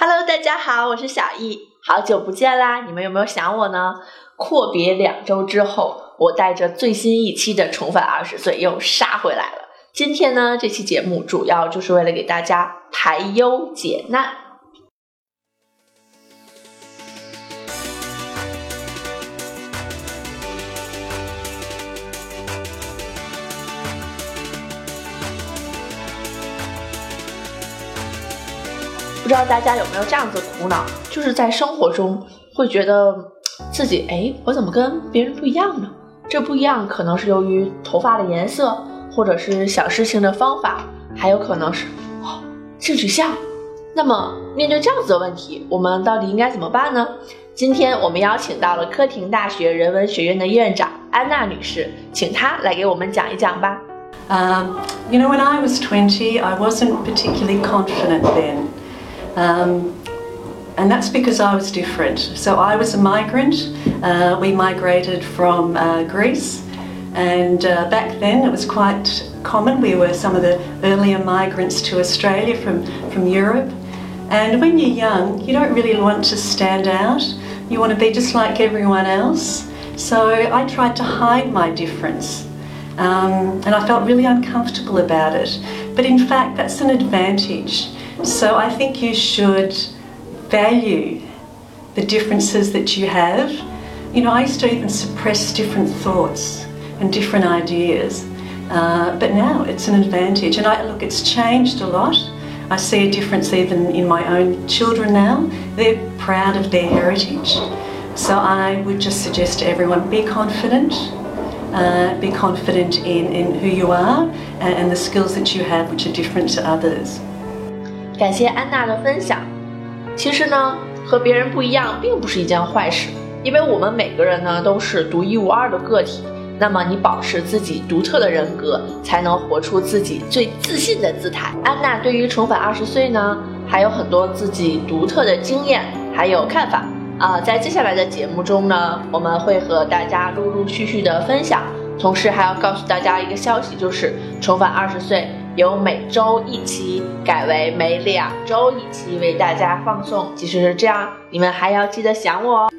Hello，大家好，我是小易，好久不见啦！你们有没有想我呢？阔别两周之后，我带着最新一期的《重返二十岁》又杀回来了。今天呢，这期节目主要就是为了给大家排忧解难。不知道大家有没有这样子苦恼，就是在生活中会觉得自己，哎，我怎么跟别人不一样呢？这不一样可能是由于头发的颜色，或者是想事情的方法，还有可能是性取向。那么面对这样子的问题，我们到底应该怎么办呢？今天我们邀请到了科廷大学人文学院的院长安娜女士，请她来给我们讲一讲吧。Um, you know, when I was twenty, I wasn't particularly confident then. Um, and that's because I was different. So I was a migrant. Uh, we migrated from uh, Greece, and uh, back then it was quite common. We were some of the earlier migrants to Australia from, from Europe. And when you're young, you don't really want to stand out. You want to be just like everyone else. So I tried to hide my difference. Um, and I felt really uncomfortable about it. But in fact, that's an advantage so I think you should value the differences that you have. You know, I used to even suppress different thoughts and different ideas, uh, but now it's an advantage. And I look, it's changed a lot. I see a difference even in my own children now. They're proud of their heritage. So I would just suggest to everyone be confident, uh, be confident in, in who you are and, and the skills that you have, which are different to others. 感谢安娜的分享。其实呢，和别人不一样，并不是一件坏事，因为我们每个人呢都是独一无二的个体。那么你保持自己独特的人格，才能活出自己最自信的姿态。安娜对于重返二十岁呢，还有很多自己独特的经验还有看法啊。在接下来的节目中呢，我们会和大家陆陆续续的分享，同时还要告诉大家一个消息，就是重返二十岁。由每周一期改为每两周一期为大家放送。即使是这样，你们还要记得想我哦。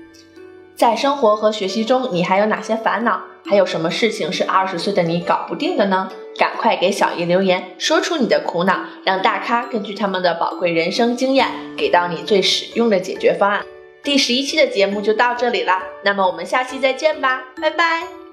在生活和学习中，你还有哪些烦恼？还有什么事情是二十岁的你搞不定的呢？赶快给小叶留言，说出你的苦恼，让大咖根据他们的宝贵人生经验，给到你最实用的解决方案。第十一期的节目就到这里了，那么我们下期再见吧，拜拜。